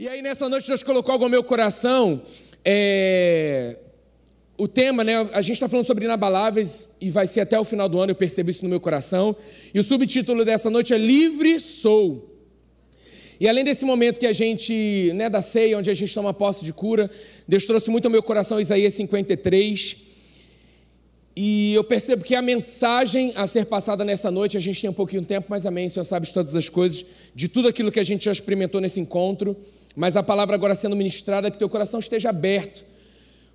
E aí, nessa noite, Deus colocou algo no meu coração. É... O tema, né? A gente está falando sobre inabaláveis e vai ser até o final do ano, eu percebo isso no meu coração. E o subtítulo dessa noite é Livre Sou. E além desse momento que a gente, né, da ceia, onde a gente toma posse de cura, Deus trouxe muito ao meu coração Isaías 53. E eu percebo que a mensagem a ser passada nessa noite, a gente tem um pouquinho de tempo, mas amém, o Senhor sabe de todas as coisas, de tudo aquilo que a gente já experimentou nesse encontro mas a palavra agora sendo ministrada, que teu coração esteja aberto,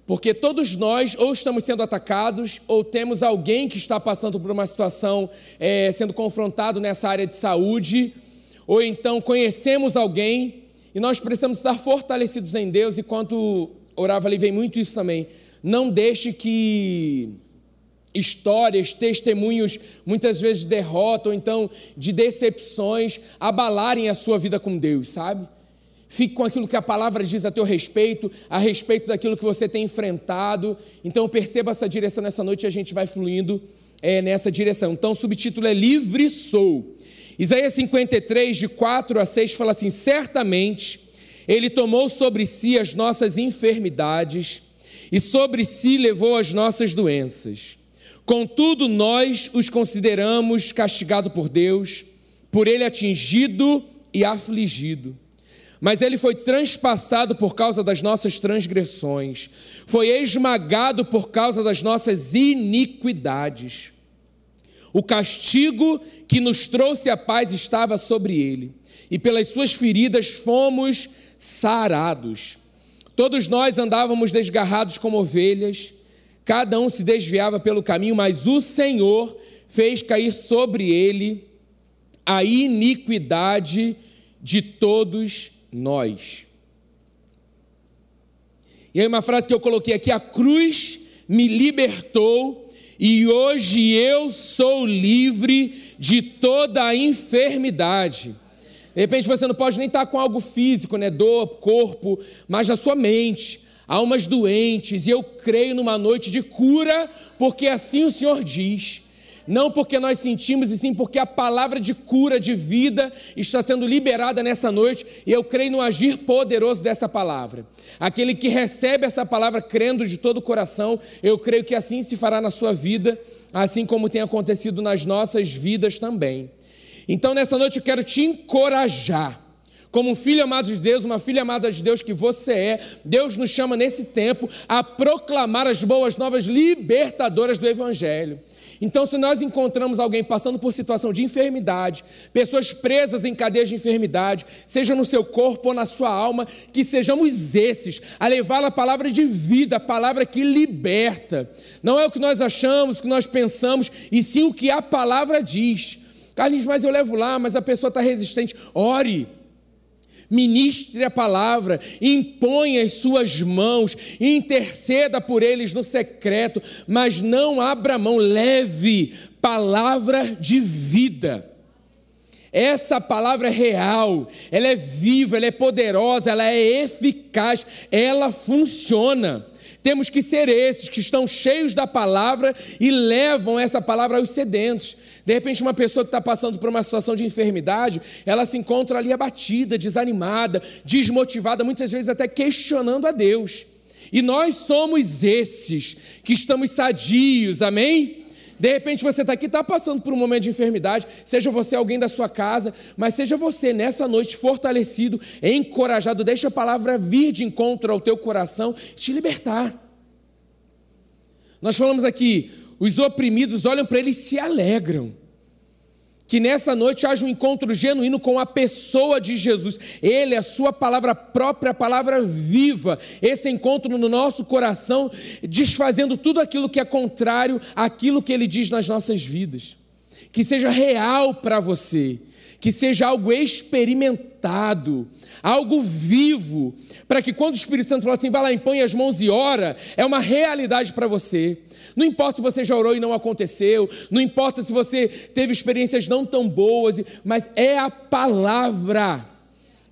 porque todos nós ou estamos sendo atacados, ou temos alguém que está passando por uma situação é, sendo confrontado nessa área de saúde, ou então conhecemos alguém e nós precisamos estar fortalecidos em Deus. E quanto orava ali, vem muito isso também. Não deixe que histórias, testemunhos, muitas vezes de derrota ou então de decepções, abalarem a sua vida com Deus, sabe? Fique com aquilo que a palavra diz a teu respeito, a respeito daquilo que você tem enfrentado. Então perceba essa direção nessa noite e a gente vai fluindo é, nessa direção. Então o subtítulo é Livre Sou. Isaías 53, de 4 a 6, fala assim: Certamente ele tomou sobre si as nossas enfermidades e sobre si levou as nossas doenças. Contudo, nós os consideramos castigado por Deus, por ele atingido e afligido mas ele foi transpassado por causa das nossas transgressões, foi esmagado por causa das nossas iniquidades. O castigo que nos trouxe a paz estava sobre ele, e pelas suas feridas fomos sarados. Todos nós andávamos desgarrados como ovelhas, cada um se desviava pelo caminho, mas o Senhor fez cair sobre ele a iniquidade de todos nós. E aí, uma frase que eu coloquei aqui: a cruz me libertou e hoje eu sou livre de toda a enfermidade. De repente você não pode nem estar com algo físico, né? Dor, corpo, mas na sua mente. Almas doentes, e eu creio numa noite de cura, porque assim o Senhor diz não porque nós sentimos, e sim porque a palavra de cura, de vida, está sendo liberada nessa noite, e eu creio no agir poderoso dessa palavra. Aquele que recebe essa palavra crendo de todo o coração, eu creio que assim se fará na sua vida, assim como tem acontecido nas nossas vidas também. Então, nessa noite, eu quero te encorajar como um filho amado de Deus, uma filha amada de Deus que você é, Deus nos chama nesse tempo a proclamar as boas novas libertadoras do Evangelho. Então, se nós encontramos alguém passando por situação de enfermidade, pessoas presas em cadeias de enfermidade, seja no seu corpo ou na sua alma, que sejamos esses a levar a palavra de vida, a palavra que liberta. Não é o que nós achamos, o que nós pensamos, e sim o que a palavra diz. Carlinhos, mas eu levo lá, mas a pessoa está resistente. Ore ministre a palavra, impõe as suas mãos, interceda por eles no secreto, mas não abra mão, leve palavra de vida. Essa palavra é real, ela é viva, ela é poderosa, ela é eficaz, ela funciona. Temos que ser esses que estão cheios da palavra e levam essa palavra aos sedentos. De repente, uma pessoa que está passando por uma situação de enfermidade, ela se encontra ali abatida, desanimada, desmotivada, muitas vezes até questionando a Deus. E nós somos esses que estamos sadios, amém? De repente você está aqui, está passando por um momento de enfermidade, seja você alguém da sua casa, mas seja você nessa noite fortalecido, encorajado, deixa a palavra vir de encontro ao teu coração, te libertar. Nós falamos aqui, os oprimidos olham para ele e se alegram. Que nessa noite haja um encontro genuíno com a pessoa de Jesus. Ele, a sua palavra própria, a palavra viva. Esse encontro no nosso coração, desfazendo tudo aquilo que é contrário àquilo que ele diz nas nossas vidas. Que seja real para você, que seja algo experimentado, algo vivo, para que quando o Espírito Santo fala assim, vai lá, impõe as mãos e ora, é uma realidade para você. Não importa se você já orou e não aconteceu, não importa se você teve experiências não tão boas, mas é a palavra.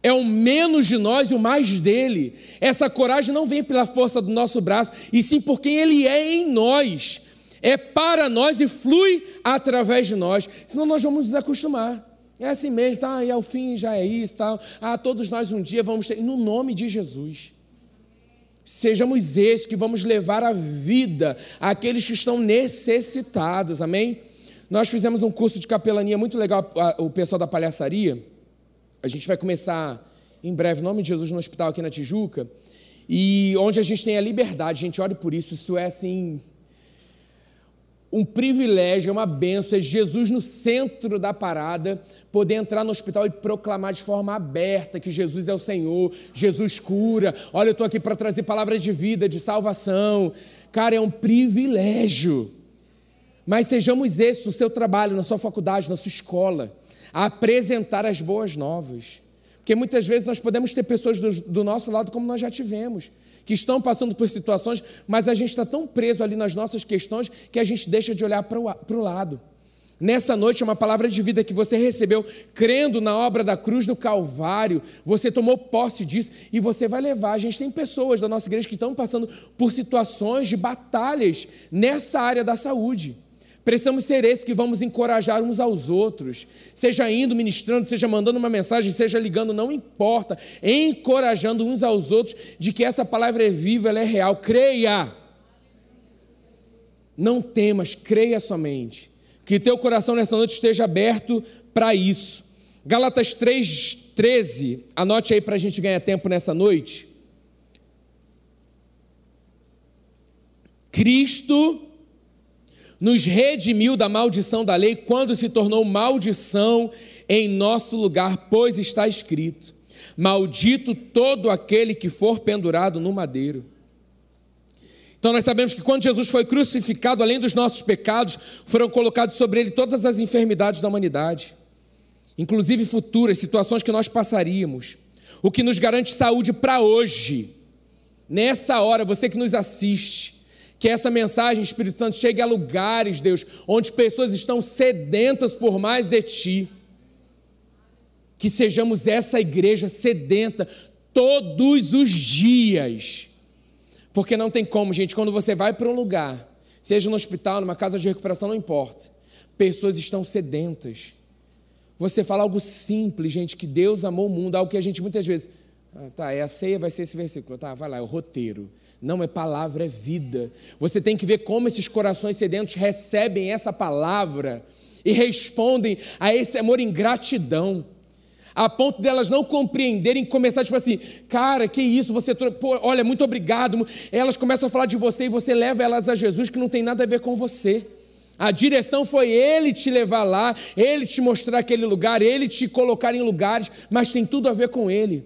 É o menos de nós e o mais dele. Essa coragem não vem pela força do nosso braço, e sim por quem ele é em nós. É para nós e flui através de nós. Senão nós vamos nos acostumar. É assim mesmo, tá? E ao fim já é isso, tal. Ah, todos nós um dia vamos ter. No nome de Jesus. Sejamos esses que vamos levar a vida àqueles que estão necessitados, amém? Nós fizemos um curso de capelania muito legal, o pessoal da palhaçaria. A gente vai começar em breve, em nome de Jesus, no hospital aqui na Tijuca. E onde a gente tem a liberdade, gente, ore por isso, isso é assim um privilégio, é uma benção, é Jesus no centro da parada, poder entrar no hospital e proclamar de forma aberta que Jesus é o Senhor, Jesus cura. Olha, eu estou aqui para trazer palavras de vida, de salvação. Cara, é um privilégio. Mas sejamos esses no seu trabalho, na sua faculdade, na sua escola, a apresentar as boas novas. Porque muitas vezes nós podemos ter pessoas do, do nosso lado, como nós já tivemos que estão passando por situações, mas a gente está tão preso ali nas nossas questões que a gente deixa de olhar para o lado. Nessa noite, uma palavra de vida que você recebeu, crendo na obra da cruz do Calvário, você tomou posse disso e você vai levar. A gente tem pessoas da nossa igreja que estão passando por situações de batalhas nessa área da saúde. Precisamos ser esses que vamos encorajar uns aos outros, seja indo ministrando, seja mandando uma mensagem, seja ligando, não importa, encorajando uns aos outros de que essa palavra é viva, ela é real. Creia. Não temas, creia somente. Que teu coração nessa noite esteja aberto para isso. Galatas 3:13, anote aí para a gente ganhar tempo nessa noite. Cristo nos redimiu da maldição da lei quando se tornou maldição em nosso lugar, pois está escrito: Maldito todo aquele que for pendurado no madeiro. Então nós sabemos que quando Jesus foi crucificado, além dos nossos pecados, foram colocados sobre ele todas as enfermidades da humanidade, inclusive futuras situações que nós passaríamos, o que nos garante saúde para hoje. Nessa hora, você que nos assiste, que essa mensagem, Espírito Santo, chegue a lugares, Deus, onde pessoas estão sedentas por mais de Ti. Que sejamos essa igreja sedenta todos os dias. Porque não tem como, gente, quando você vai para um lugar, seja no hospital, numa casa de recuperação, não importa, pessoas estão sedentas. Você fala algo simples, gente, que Deus amou o mundo, algo que a gente muitas vezes. Ah, tá, é a ceia, vai ser esse versículo. Tá, vai lá, é o roteiro. Não é palavra, é vida. Você tem que ver como esses corações sedentos recebem essa palavra e respondem a esse amor em gratidão. A ponto delas não compreenderem, começar tipo assim, cara, que isso, você, pô, olha, muito obrigado. Elas começam a falar de você e você leva elas a Jesus, que não tem nada a ver com você. A direção foi Ele te levar lá, Ele te mostrar aquele lugar, Ele te colocar em lugares, mas tem tudo a ver com Ele.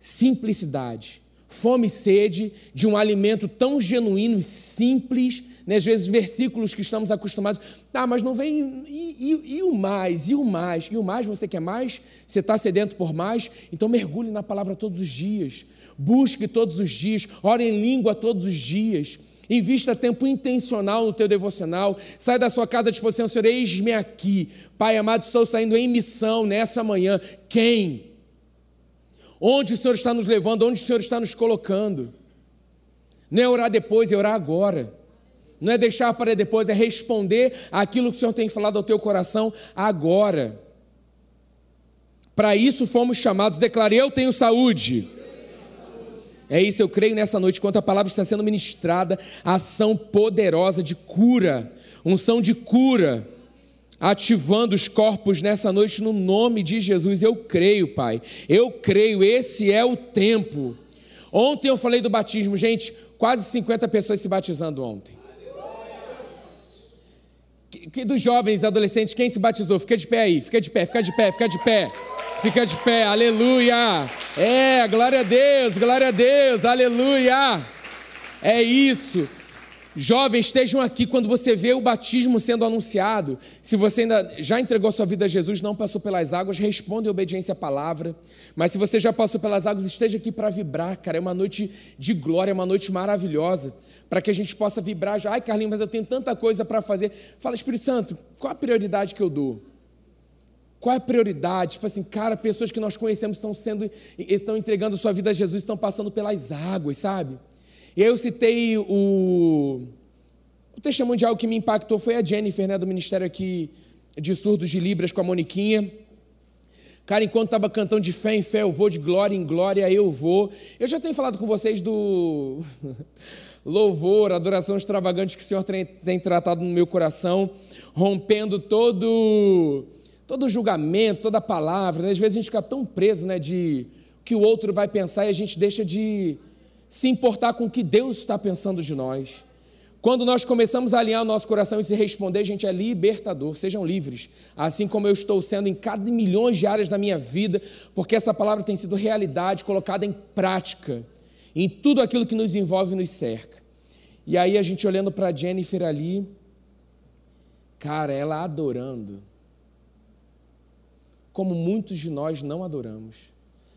Simplicidade fome e sede de um alimento tão genuíno e simples, né? às vezes versículos que estamos acostumados, ah, mas não vem, e, e, e, o mais, e o mais, e o mais você quer mais? Você está sedento por mais? Então mergulhe na palavra todos os dias, busque todos os dias, ore em língua todos os dias, invista tempo intencional no teu devocional, sai da sua casa tipo assim, Senhor, eis-me aqui, Pai amado, estou saindo em missão nessa manhã, quem? Onde o Senhor está nos levando, onde o Senhor está nos colocando. Não é orar depois, é orar agora. Não é deixar para depois, é responder aquilo que o Senhor tem falado ao teu coração agora. Para isso fomos chamados. Declarei: Eu tenho saúde. É isso, eu creio nessa noite, enquanto a palavra está sendo ministrada, ação poderosa de cura, unção de cura ativando os corpos nessa noite no nome de Jesus. Eu creio, Pai. Eu creio, esse é o tempo. Ontem eu falei do batismo, gente, quase 50 pessoas se batizando ontem. Que, que dos jovens, adolescentes, quem se batizou? Fica de pé aí, fica de pé, fica de pé, fica de pé. Fica de pé, aleluia. É, glória a Deus, glória a Deus, aleluia. É isso. Jovens, estejam aqui quando você vê o batismo sendo anunciado. Se você ainda já entregou sua vida a Jesus, não passou pelas águas, responda em obediência à palavra. Mas se você já passou pelas águas, esteja aqui para vibrar, cara. É uma noite de glória, é uma noite maravilhosa. Para que a gente possa vibrar. Ai, Carlinhos, mas eu tenho tanta coisa para fazer. Fala, Espírito Santo, qual a prioridade que eu dou? Qual é a prioridade? Tipo assim, cara, pessoas que nós conhecemos estão sendo, estão entregando sua vida a Jesus, estão passando pelas águas, sabe? E aí eu citei o, o testemunho de algo que me impactou foi a Jennifer, né, do ministério aqui de surdos de Libras com a Moniquinha. Cara, enquanto estava cantando de fé em fé, eu vou, de glória em glória, eu vou. Eu já tenho falado com vocês do louvor, adoração extravagante que o Senhor tem, tratado no meu coração, rompendo todo todo julgamento, toda palavra. Né? Às vezes a gente fica tão preso né, de que o outro vai pensar e a gente deixa de se importar com o que Deus está pensando de nós. Quando nós começamos a alinhar o nosso coração e se responder, gente é libertador, sejam livres, assim como eu estou sendo em cada milhões de áreas da minha vida, porque essa palavra tem sido realidade, colocada em prática, em tudo aquilo que nos envolve e nos cerca. E aí a gente olhando para Jennifer ali, cara, ela adorando, como muitos de nós não adoramos.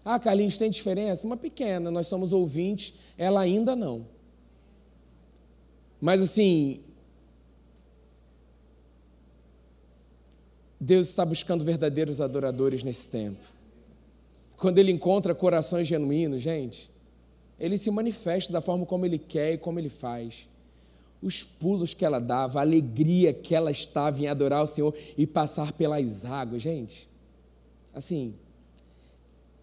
Ah, Carlinhos, tem diferença? Uma pequena, nós somos ouvintes, ela ainda não. Mas assim, Deus está buscando verdadeiros adoradores nesse tempo. Quando Ele encontra corações genuínos, gente, Ele se manifesta da forma como Ele quer e como Ele faz. Os pulos que ela dava, a alegria que ela estava em adorar o Senhor e passar pelas águas, gente, assim,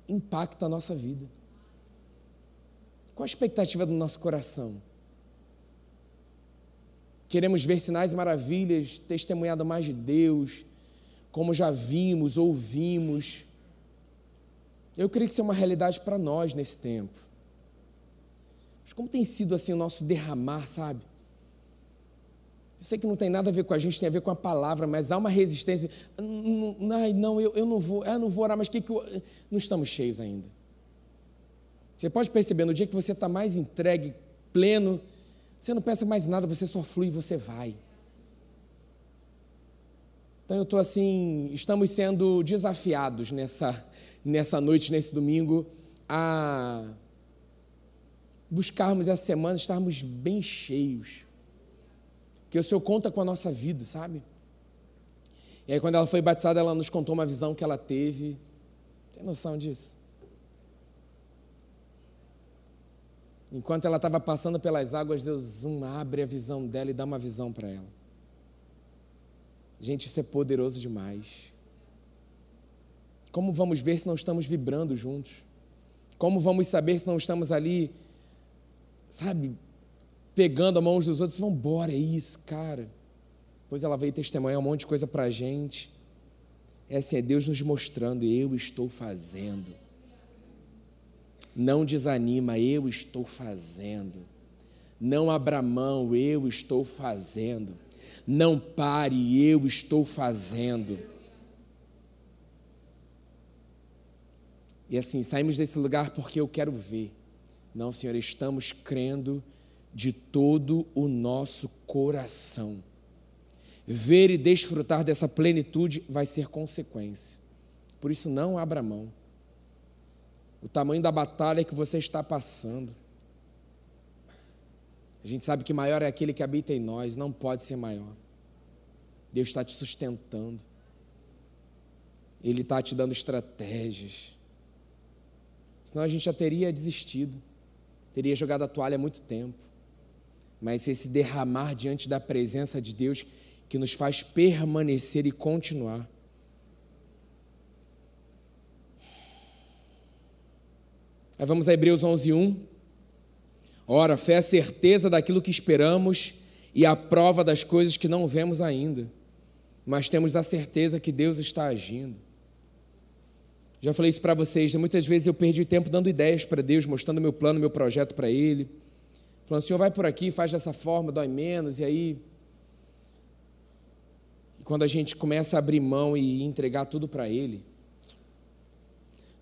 impacta a nossa vida. Qual a expectativa do nosso coração? Queremos ver sinais e maravilhas, testemunhado mais de Deus, como já vimos, ouvimos. Eu creio que isso é uma realidade para nós nesse tempo. Mas como tem sido assim o nosso derramar, sabe? Eu sei que não tem nada a ver com a gente, tem a ver com a palavra, mas há uma resistência. Ai, não, eu, eu não vou, eu não vou orar, mas que que eu... Não estamos cheios ainda. Você pode perceber, no dia que você está mais entregue, pleno, você não pensa mais nada, você só flui você vai. Então eu estou assim, estamos sendo desafiados nessa, nessa noite, nesse domingo, a buscarmos essa semana, estarmos bem cheios. Que o Senhor conta com a nossa vida, sabe? E aí quando ela foi batizada, ela nos contou uma visão que ela teve. Tem noção disso? Enquanto ela estava passando pelas águas, Deus um, abre a visão dela e dá uma visão para ela. Gente, isso é poderoso demais. Como vamos ver se não estamos vibrando juntos? Como vamos saber se não estamos ali, sabe, pegando a mão uns dos outros? Vamos embora, é isso, cara. Depois ela veio testemunhar um monte de coisa para a gente. É assim, é Deus nos mostrando, eu estou fazendo. Não desanima, eu estou fazendo. Não abra mão, eu estou fazendo. Não pare, eu estou fazendo. E assim, saímos desse lugar porque eu quero ver. Não, Senhor, estamos crendo de todo o nosso coração. Ver e desfrutar dessa plenitude vai ser consequência. Por isso, não abra mão o tamanho da batalha que você está passando. A gente sabe que maior é aquele que habita em nós, não pode ser maior. Deus está te sustentando, Ele está te dando estratégias. Senão a gente já teria desistido, teria jogado a toalha há muito tempo. Mas esse derramar diante da presença de Deus que nos faz permanecer e continuar. Aí vamos a Hebreus 11, 1. Ora, fé é a certeza daquilo que esperamos e a prova das coisas que não vemos ainda, mas temos a certeza que Deus está agindo. Já falei isso para vocês, né? muitas vezes eu perdi tempo dando ideias para Deus, mostrando meu plano, meu projeto para Ele, falando, Senhor, vai por aqui, faz dessa forma, dói menos, e aí. E quando a gente começa a abrir mão e entregar tudo para Ele,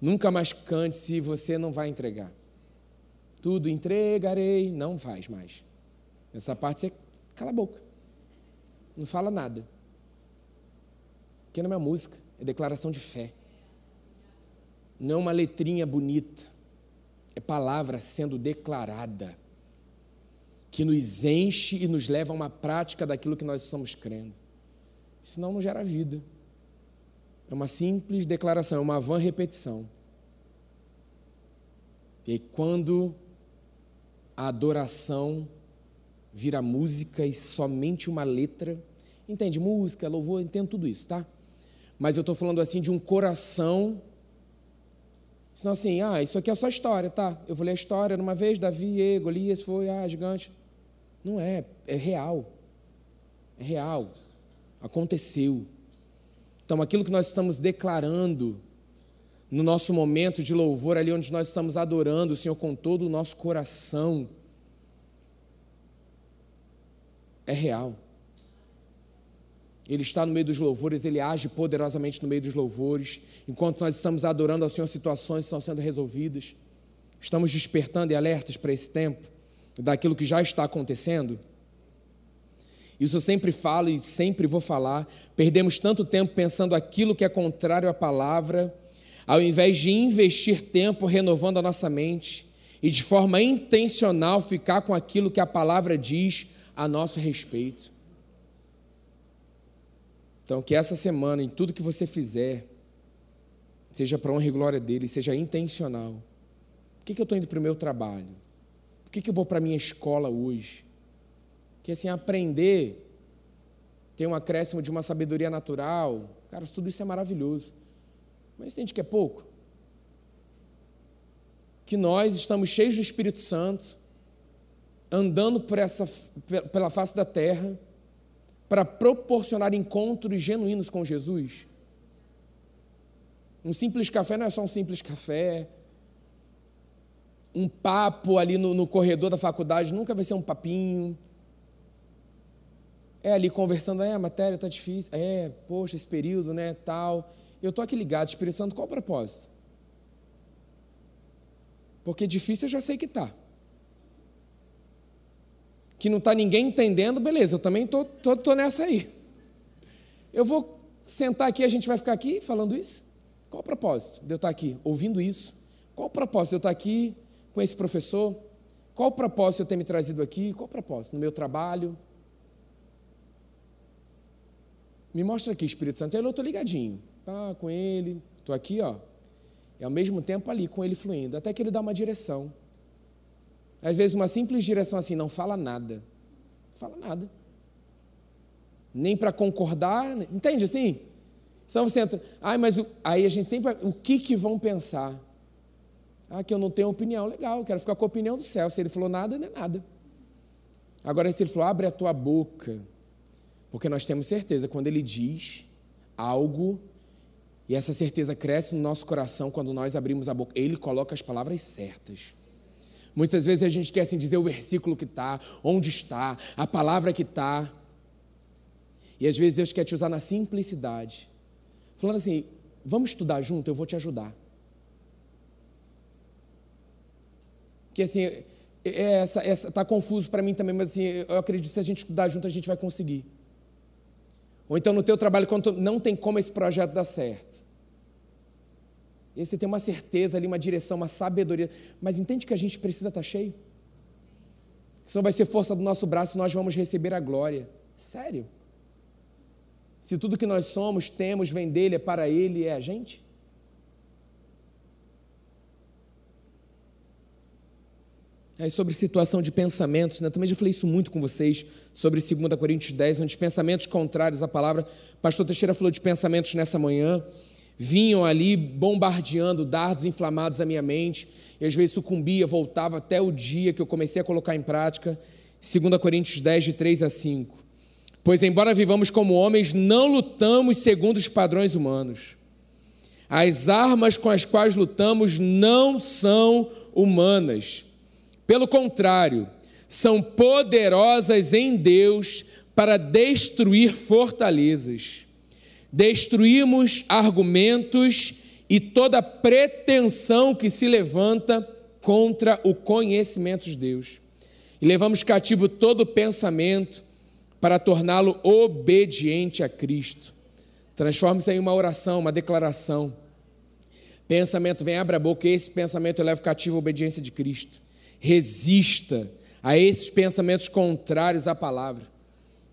Nunca mais cante se você não vai entregar. Tudo entregarei, não faz mais. Essa parte você cala a boca. Não fala nada. Porque não é música, é declaração de fé. Não é uma letrinha bonita. É palavra sendo declarada. Que nos enche e nos leva a uma prática daquilo que nós estamos crendo. Senão não gera vida. É uma simples declaração, é uma vã repetição. E quando a adoração vira música e somente uma letra, Entende música, louvor, entendo tudo isso, tá? Mas eu estou falando assim de um coração. Senão assim, ah, isso aqui é só história, tá? Eu vou ler a história numa vez, Davi, e, Golias foi, ah, gigante. Não é, é real. É real. Aconteceu. Então, aquilo que nós estamos declarando no nosso momento de louvor, ali onde nós estamos adorando o Senhor com todo o nosso coração, é real. Ele está no meio dos louvores, ele age poderosamente no meio dos louvores. Enquanto nós estamos adorando ao Senhor, situações estão sendo resolvidas. Estamos despertando e alertas para esse tempo, daquilo que já está acontecendo. Isso eu sempre falo e sempre vou falar. Perdemos tanto tempo pensando aquilo que é contrário à palavra, ao invés de investir tempo renovando a nossa mente e de forma intencional ficar com aquilo que a palavra diz a nosso respeito. Então, que essa semana, em tudo que você fizer, seja para honra e glória dele, seja intencional. Por que, que eu estou indo para o meu trabalho? Que, que eu vou para a minha escola hoje? Que assim, aprender, ter um acréscimo de uma sabedoria natural, cara, tudo isso é maravilhoso. Mas entende que é pouco? Que nós estamos cheios do Espírito Santo, andando por essa, pela face da terra, para proporcionar encontros genuínos com Jesus? Um simples café não é só um simples café. Um papo ali no, no corredor da faculdade nunca vai ser um papinho. É ali conversando, é, a matéria está difícil, é, poxa, esse período, né, tal. Eu estou aqui ligado, Espírito Santo, qual o propósito? Porque difícil eu já sei que está que não está ninguém entendendo, beleza, eu também estou tô, tô, tô nessa aí. Eu vou sentar aqui, a gente vai ficar aqui falando isso? Qual o propósito de eu estar aqui ouvindo isso? Qual o propósito de eu estar aqui com esse professor? Qual o propósito eu ter me trazido aqui? Qual o propósito? No meu trabalho? Me mostra aqui, Espírito Santo. Eu estou ligadinho. Tá, com ele. Estou aqui, ó. E ao mesmo tempo ali, com ele fluindo. Até que ele dá uma direção. Às vezes, uma simples direção assim, não fala nada. Não fala nada. Nem para concordar, entende assim? Então você entra, ai, mas o, aí a gente sempre, o que que vão pensar? Ah, que eu não tenho opinião, legal, eu quero ficar com a opinião do céu. Se ele falou nada, não é nada. Agora, se ele falou, abre a tua boca, porque nós temos certeza, quando ele diz algo, e essa certeza cresce no nosso coração quando nós abrimos a boca, ele coloca as palavras certas. Muitas vezes a gente quer assim dizer o versículo que está, onde está, a palavra que está. E às vezes Deus quer te usar na simplicidade. Falando assim, vamos estudar junto, eu vou te ajudar. Que assim, essa, essa tá confuso para mim também, mas assim, eu acredito que se a gente estudar junto a gente vai conseguir. Ou então no teu trabalho, quando não tem como esse projeto dar certo. E aí você tem uma certeza ali, uma direção, uma sabedoria. Mas entende que a gente precisa estar tá cheio? Senão vai ser força do nosso braço e nós vamos receber a glória. Sério? Se tudo que nós somos, temos, vem dele, é para ele, é a gente? Aí sobre situação de pensamentos, né? também já falei isso muito com vocês, sobre 2 Coríntios 10, onde pensamentos contrários à palavra. Pastor Teixeira falou de pensamentos nessa manhã vinham ali bombardeando dardos inflamados à minha mente, e às vezes sucumbia, voltava até o dia que eu comecei a colocar em prática. 2 Coríntios 10, de 3 a 5. Pois, embora vivamos como homens, não lutamos segundo os padrões humanos. As armas com as quais lutamos não são humanas. Pelo contrário, são poderosas em Deus para destruir fortalezas destruímos argumentos e toda pretensão que se levanta contra o conhecimento de Deus. E levamos cativo todo pensamento para torná-lo obediente a Cristo. Transforme-se em uma oração, uma declaração. Pensamento vem, abra a boca, esse pensamento leva cativo a obediência de Cristo. Resista a esses pensamentos contrários à palavra,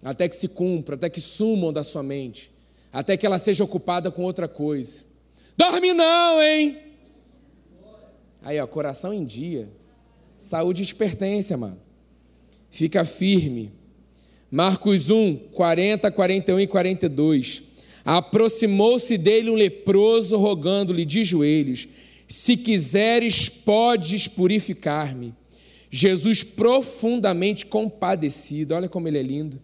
até que se cumpra, até que sumam da sua mente até que ela seja ocupada com outra coisa. Dorme não, hein? Aí, ó, coração em dia. Saúde te pertence, mano. Fica firme. Marcos 1, 40, 41 e 42. Aproximou-se dele um leproso, rogando-lhe de joelhos: Se quiseres, podes purificar-me. Jesus, profundamente compadecido, olha como ele é lindo,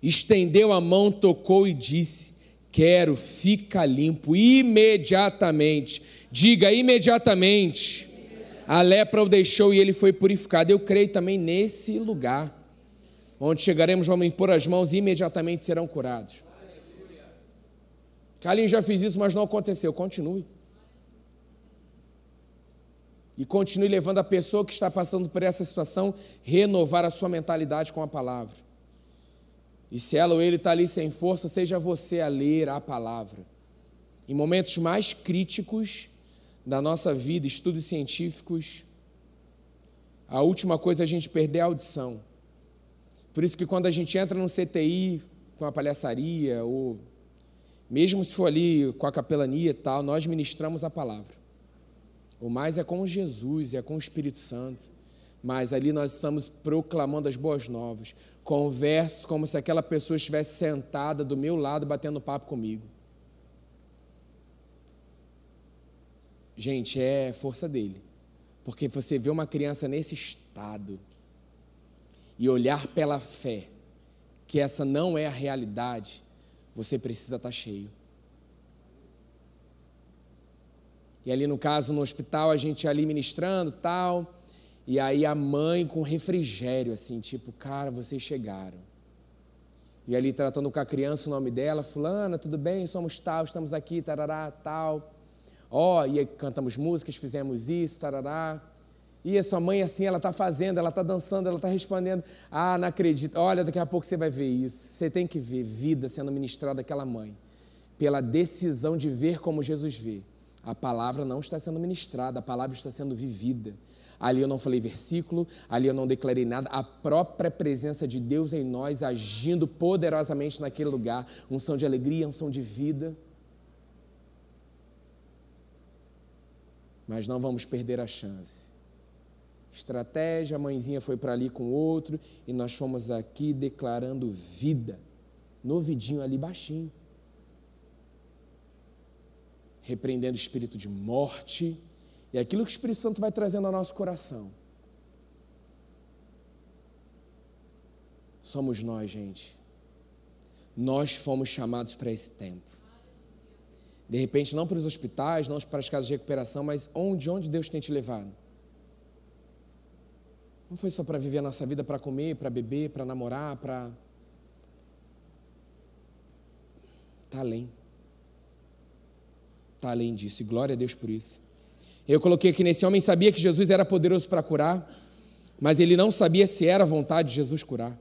estendeu a mão, tocou e disse: Quero, fica limpo imediatamente. Diga imediatamente. A lepra o deixou e ele foi purificado. Eu creio também nesse lugar, onde chegaremos, vamos impor as mãos e imediatamente serão curados. Carlinhos já fiz isso, mas não aconteceu. Continue. E continue levando a pessoa que está passando por essa situação renovar a sua mentalidade com a palavra. E se ela ou ele está ali sem força, seja você a ler a palavra. Em momentos mais críticos da nossa vida, estudos científicos, a última coisa é a gente perder a audição. Por isso que quando a gente entra no CTI com a palhaçaria, ou mesmo se for ali com a capelania e tal, nós ministramos a palavra. O mais é com Jesus, é com o Espírito Santo. Mas ali nós estamos proclamando as boas novas. Converso como se aquela pessoa estivesse sentada do meu lado batendo papo comigo. Gente, é força dele. Porque você vê uma criança nesse estado e olhar pela fé que essa não é a realidade, você precisa estar cheio. E ali no caso, no hospital, a gente ali ministrando tal. E aí a mãe com refrigério, assim, tipo, cara, vocês chegaram. E ali tratando com a criança o nome dela, fulana, tudo bem, somos tal, estamos aqui, tarará, tal. Ó, oh, e aí cantamos músicas, fizemos isso, tarará. E essa mãe assim, ela está fazendo, ela está dançando, ela está respondendo. Ah, não acredito. Olha, daqui a pouco você vai ver isso. Você tem que ver vida sendo ministrada daquela mãe. Pela decisão de ver como Jesus vê. A palavra não está sendo ministrada, a palavra está sendo vivida. Ali eu não falei versículo, ali eu não declarei nada. A própria presença de Deus em nós agindo poderosamente naquele lugar. Um som de alegria, um som de vida. Mas não vamos perder a chance. Estratégia, a mãezinha foi para ali com outro e nós fomos aqui declarando vida. No ouvidinho ali baixinho repreendendo o espírito de morte e aquilo que o Espírito Santo vai trazendo ao nosso coração. Somos nós, gente. Nós fomos chamados para esse tempo. De repente, não para os hospitais, não para as casas de recuperação, mas onde, onde Deus tem te levado? Não foi só para viver a nossa vida, para comer, para beber, para namorar, para. Está além está além disso, e glória a Deus por isso. Eu coloquei aqui nesse homem sabia que Jesus era poderoso para curar, mas ele não sabia se era a vontade de Jesus curar.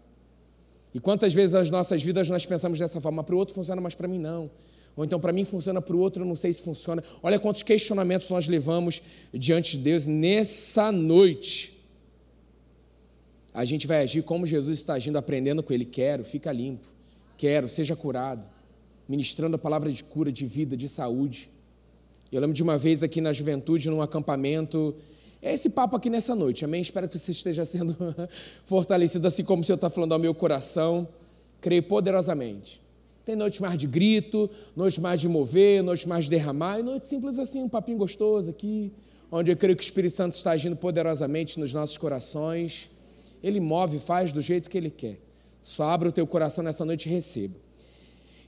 E quantas vezes nas nossas vidas nós pensamos dessa forma, para o outro funciona, mas para mim não. Ou então para mim funciona, para o outro eu não sei se funciona. Olha quantos questionamentos nós levamos diante de Deus nessa noite. A gente vai agir como Jesus está agindo, aprendendo com Ele. Quero, fica limpo. Quero, seja curado. Ministrando a palavra de cura, de vida, de saúde. Eu lembro de uma vez aqui na juventude, num acampamento. É esse papo aqui nessa noite, amém? Espero que você esteja sendo fortalecido, assim como o Senhor está falando ao meu coração. Creio poderosamente. Tem noite mais de grito, noite mais de mover, noite mais de derramar, e noite simples assim, um papinho gostoso aqui, onde eu creio que o Espírito Santo está agindo poderosamente nos nossos corações. Ele move, faz do jeito que ele quer. Só abra o teu coração nessa noite e receba.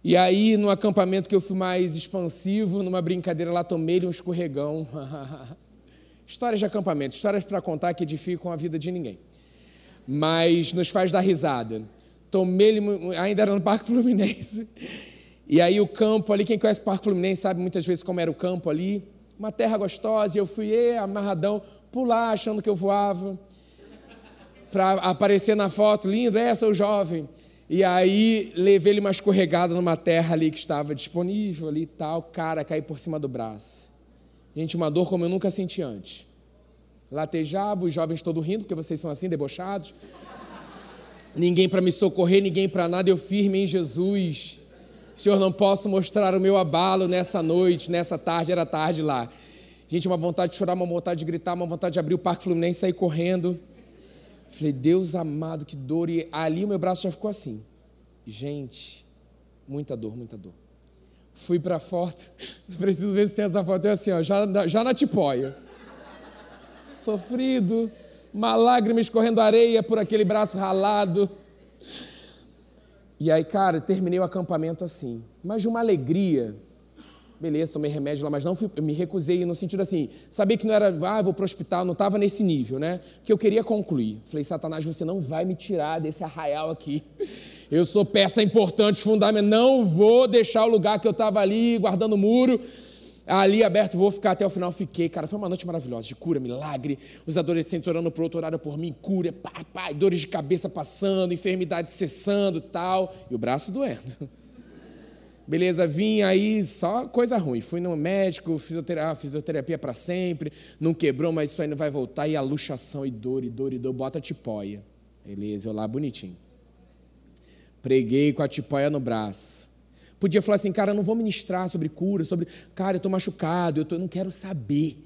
E aí, no acampamento que eu fui mais expansivo, numa brincadeira lá, tomei um escorregão. histórias de acampamento, histórias para contar que edificam a vida de ninguém. Mas nos faz dar risada. Tomei ainda era no Parque Fluminense. E aí o campo ali, quem conhece o Parque Fluminense sabe muitas vezes como era o campo ali. Uma terra gostosa, e eu fui e, amarradão, pular, achando que eu voava. Para aparecer na foto, lindo, é, sou jovem. E aí levei ele uma escorregada numa terra ali que estava disponível ali e tal, cara, caí por cima do braço. Gente, uma dor como eu nunca senti antes. Latejava, os jovens todos rindo, porque vocês são assim, debochados. Ninguém para me socorrer, ninguém para nada, eu firme em Jesus. Senhor, não posso mostrar o meu abalo nessa noite, nessa tarde, era tarde lá. Gente, uma vontade de chorar, uma vontade de gritar, uma vontade de abrir o Parque Fluminense e sair correndo. Falei, Deus amado, que dor. E ali o meu braço já ficou assim. Gente, muita dor, muita dor. Fui para a foto, preciso ver se tem essa foto. É assim, ó, já, já na tipóia. Sofrido, uma lágrima escorrendo areia por aquele braço ralado. E aí, cara, terminei o acampamento assim, mas de uma alegria beleza, tomei remédio lá, mas não fui, me recusei no sentido assim, sabia que não era, ah, vou para o hospital, não estava nesse nível, né? Que eu queria concluir. Falei, Satanás, você não vai me tirar desse arraial aqui. Eu sou peça importante, fundamental, não vou deixar o lugar que eu estava ali, guardando o muro, ali aberto, vou ficar até o final. Fiquei, cara, foi uma noite maravilhosa, de cura, milagre, os adolescentes orando por outro, oraram por mim, cura, pá, pá, dores de cabeça passando, enfermidade cessando tal, e o braço doendo. Beleza, vim aí, só coisa ruim. Fui no médico, fisioterapia, ah, fisioterapia para sempre, não quebrou, mas isso aí não vai voltar. E a luxação, e dor, e dor, e dor, bota a tipóia. Beleza, eu lá bonitinho. Preguei com a tipóia no braço. Podia falar assim, cara, eu não vou ministrar sobre cura, sobre. Cara, eu estou machucado, eu, tô... eu não quero saber.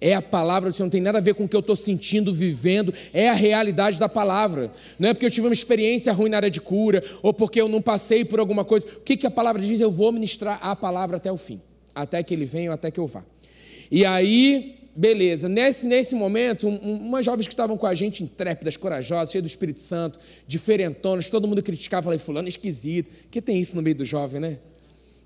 É a palavra do Senhor, não tem nada a ver com o que eu estou sentindo, vivendo, é a realidade da palavra. Não é porque eu tive uma experiência ruim na área de cura, ou porque eu não passei por alguma coisa. O que, que a palavra diz? Eu vou ministrar a palavra até o fim, até que ele venha ou até que eu vá. E aí, beleza, nesse, nesse momento, um, umas jovens que estavam com a gente, intrépidas, corajosas, cheias do Espírito Santo, diferentonas, todo mundo criticava, falei, fulano esquisito, que tem isso no meio do jovem, né?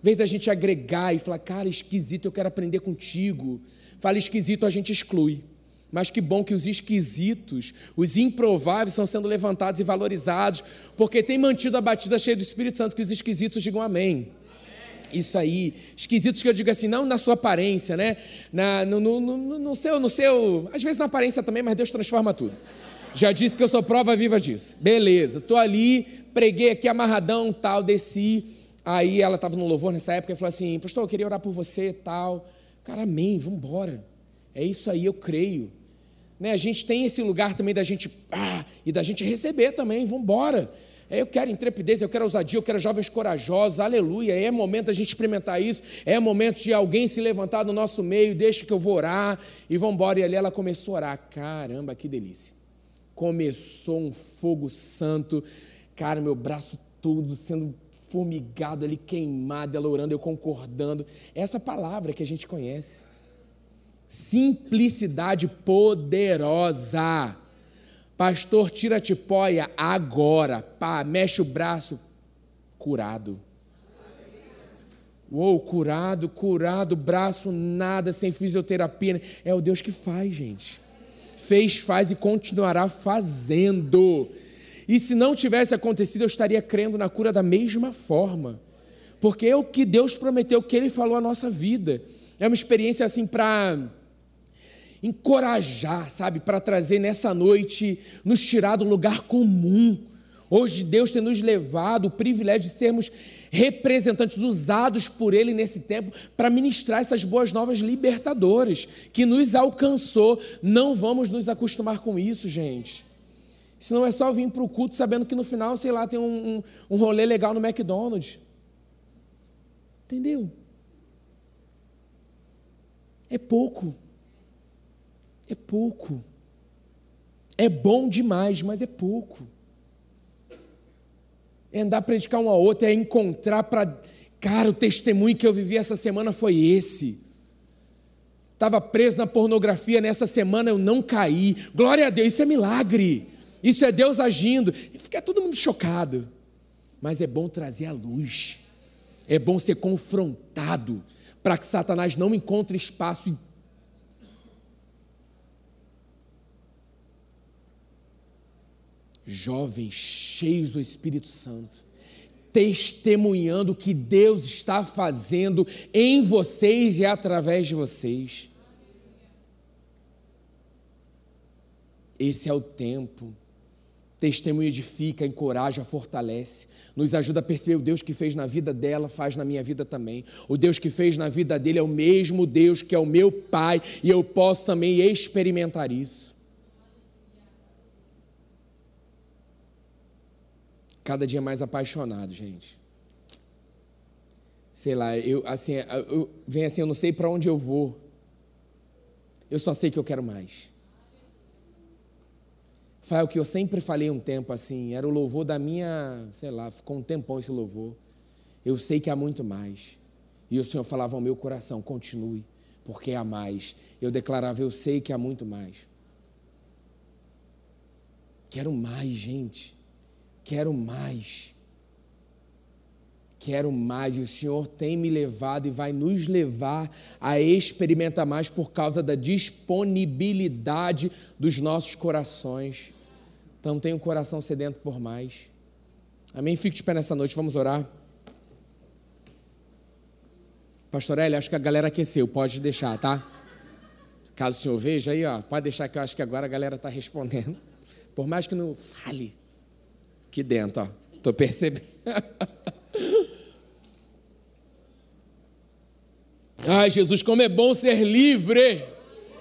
Em vez da gente agregar e falar, cara, esquisito, eu quero aprender contigo. Fala esquisito, a gente exclui. Mas que bom que os esquisitos, os improváveis, estão sendo levantados e valorizados, porque tem mantido a batida cheia do Espírito Santo, que os esquisitos digam amém. Isso aí, esquisitos que eu digo assim, não na sua aparência, né? Na, no, no, no, no, seu, no seu. Às vezes na aparência também, mas Deus transforma tudo. Já disse que eu sou prova viva disso. Beleza, estou ali, preguei aqui amarradão, tal, desci. Aí ela estava no louvor nessa época e falou assim: Pastor, eu queria orar por você tal. Cara, amém, vamos embora. É isso aí, eu creio. Né, a gente tem esse lugar também da gente ah, e da gente receber também, vamos embora. É, eu quero intrepidez, eu quero ousadia, eu quero jovens corajosos, aleluia. É momento da gente experimentar isso, é momento de alguém se levantar no nosso meio, deixa que eu vou orar e vamos embora. E ali ela começou a orar. Caramba, que delícia. Começou um fogo santo, cara, meu braço todo sendo formigado ali, queimado, ela orando, eu concordando. Essa palavra que a gente conhece. Simplicidade poderosa. Pastor, tira a tipóia agora. Pá, mexe o braço. Curado. Uou, curado, curado, braço, nada, sem fisioterapia. É o Deus que faz, gente. Fez, faz e continuará fazendo. E se não tivesse acontecido, eu estaria crendo na cura da mesma forma. Porque é o que Deus prometeu, o que Ele falou à nossa vida. É uma experiência assim para encorajar, sabe? Para trazer nessa noite, nos tirar do lugar comum. Hoje Deus tem nos levado o privilégio de sermos representantes usados por Ele nesse tempo para ministrar essas boas novas libertadoras que nos alcançou. Não vamos nos acostumar com isso, gente. Senão é só vir para o culto sabendo que no final, sei lá, tem um, um, um rolê legal no McDonald's. Entendeu? É pouco. É pouco. É bom demais, mas é pouco. É andar a predicar um ao outro, é encontrar para. Cara, o testemunho que eu vivi essa semana foi esse. Estava preso na pornografia nessa semana, eu não caí. Glória a Deus, isso é milagre. Isso é Deus agindo. E fica todo mundo chocado. Mas é bom trazer a luz. É bom ser confrontado para que Satanás não encontre espaço. Jovens cheios do Espírito Santo, testemunhando o que Deus está fazendo em vocês e através de vocês. Esse é o tempo Testemunho edifica, encoraja, fortalece, nos ajuda a perceber o Deus que fez na vida dela, faz na minha vida também. O Deus que fez na vida dele é o mesmo Deus que é o meu Pai, e eu posso também experimentar isso. Cada dia mais apaixonado, gente. Sei lá, eu assim, eu, vem assim, eu não sei para onde eu vou. Eu só sei que eu quero mais. Foi o que eu sempre falei um tempo assim, era o louvor da minha, sei lá, ficou um tempão esse louvor. Eu sei que há muito mais. E o Senhor falava ao meu coração: continue, porque há mais. Eu declarava: eu sei que há muito mais. Quero mais, gente. Quero mais. Quero mais. E o Senhor tem me levado e vai nos levar a experimentar mais por causa da disponibilidade dos nossos corações. Então, tenho o coração sedento por mais. Amém? Fique de pé nessa noite, vamos orar. Pastor Hélio, acho que a galera aqueceu, pode deixar, tá? Caso o senhor veja aí, ó, pode deixar que eu acho que agora a galera está respondendo. Por mais que não fale, aqui dentro, ó, estou percebendo. Ai, Jesus, como é bom ser livre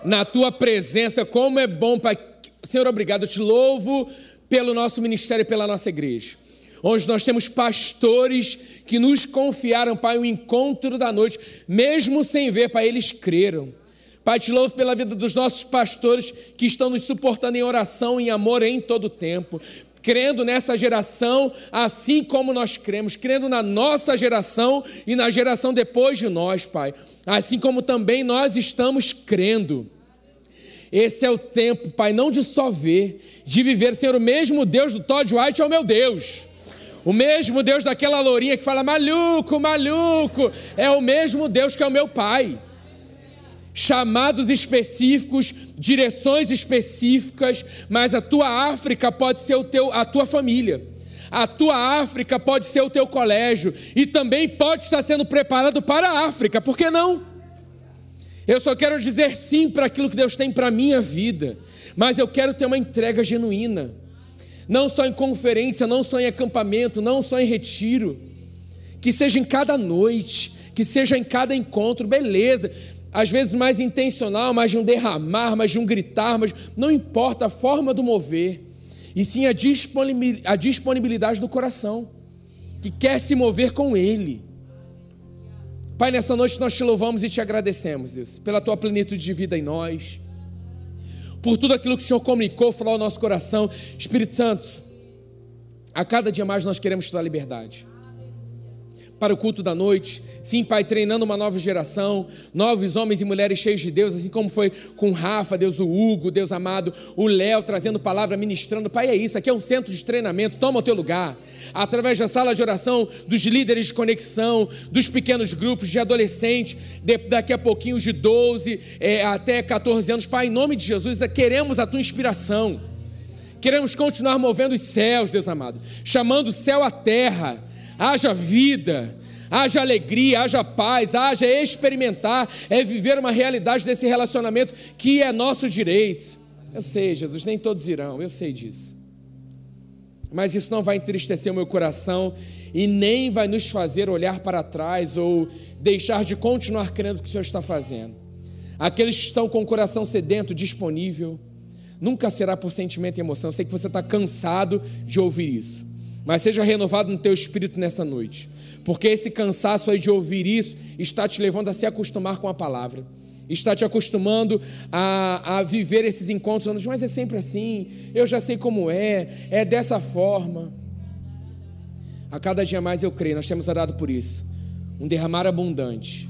na tua presença, como é bom, Pai. Senhor, obrigado, eu te louvo pelo nosso ministério e pela nossa igreja onde nós temos pastores que nos confiaram, Pai, o encontro da noite, mesmo sem ver, Pai, eles creram. Pai, te louvo pela vida dos nossos pastores que estão nos suportando em oração, em amor em todo o tempo. Crendo nessa geração, assim como nós cremos, crendo na nossa geração e na geração depois de nós, Pai. Assim como também nós estamos crendo. Esse é o tempo, Pai, não de só ver, de viver, Senhor, o mesmo Deus do Todd White é o meu Deus. O mesmo Deus daquela lourinha que fala maluco, maluco, é o mesmo Deus que é o meu pai. Chamados específicos, direções específicas, mas a tua África pode ser o teu, a tua família. A tua África pode ser o teu colégio e também pode estar sendo preparado para a África, por que não? Eu só quero dizer sim para aquilo que Deus tem para a minha vida, mas eu quero ter uma entrega genuína não só em conferência, não só em acampamento, não só em retiro, que seja em cada noite, que seja em cada encontro, beleza. Às vezes mais intencional, mais de um derramar, mais de um gritar, mas não importa a forma do mover, e sim a disponibilidade do coração, que quer se mover com Ele. Pai, nessa noite nós te louvamos e te agradecemos, Deus, pela tua plenitude de vida em nós por tudo aquilo que o Senhor comunicou, falou ao nosso coração. Espírito Santo, a cada dia mais nós queremos te dar liberdade para o culto da noite. Sim, Pai, treinando uma nova geração, novos homens e mulheres cheios de Deus, assim como foi com Rafa, Deus, o Hugo, Deus amado, o Léo, trazendo palavra, ministrando. Pai, é isso, aqui é um centro de treinamento, toma o teu lugar. Através da sala de oração, dos líderes de conexão, dos pequenos grupos de adolescentes, de, daqui a pouquinho de 12 é, até 14 anos. Pai, em nome de Jesus, queremos a tua inspiração. Queremos continuar movendo os céus, Deus amado, chamando o céu à terra haja vida, haja alegria, haja paz, haja experimentar, é viver uma realidade desse relacionamento que é nosso direito. Eu sei, Jesus, nem todos irão, eu sei disso. Mas isso não vai entristecer o meu coração e nem vai nos fazer olhar para trás ou deixar de continuar crendo o que o Senhor está fazendo. Aqueles que estão com o coração sedento, disponível, nunca será por sentimento e emoção. Eu sei que você está cansado de ouvir isso mas seja renovado no teu espírito nessa noite, porque esse cansaço aí de ouvir isso está te levando a se acostumar com a palavra, está te acostumando a, a viver esses encontros, mas é sempre assim, eu já sei como é, é dessa forma. A cada dia mais eu creio, nós temos orado por isso, um derramar abundante.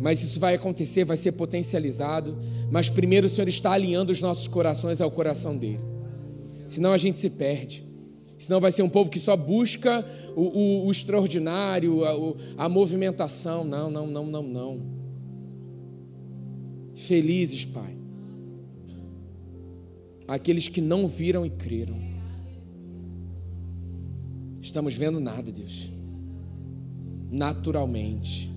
Mas isso vai acontecer, vai ser potencializado. Mas primeiro o Senhor está alinhando os nossos corações ao coração dele. Senão a gente se perde. Senão vai ser um povo que só busca o, o, o extraordinário, a, a movimentação. Não, não, não, não, não. Felizes, Pai. Aqueles que não viram e creram. Estamos vendo nada, Deus. Naturalmente.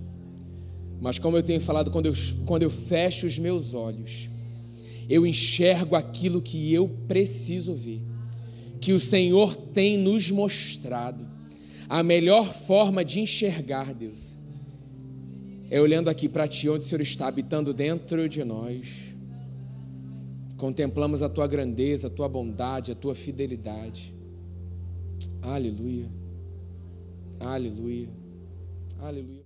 Mas como eu tenho falado, quando eu, quando eu fecho os meus olhos, eu enxergo aquilo que eu preciso ver que o Senhor tem nos mostrado. A melhor forma de enxergar, Deus, é olhando aqui para Ti, onde o Senhor está habitando dentro de nós. Contemplamos a Tua grandeza, a Tua bondade, a Tua fidelidade. Aleluia. Aleluia. Aleluia.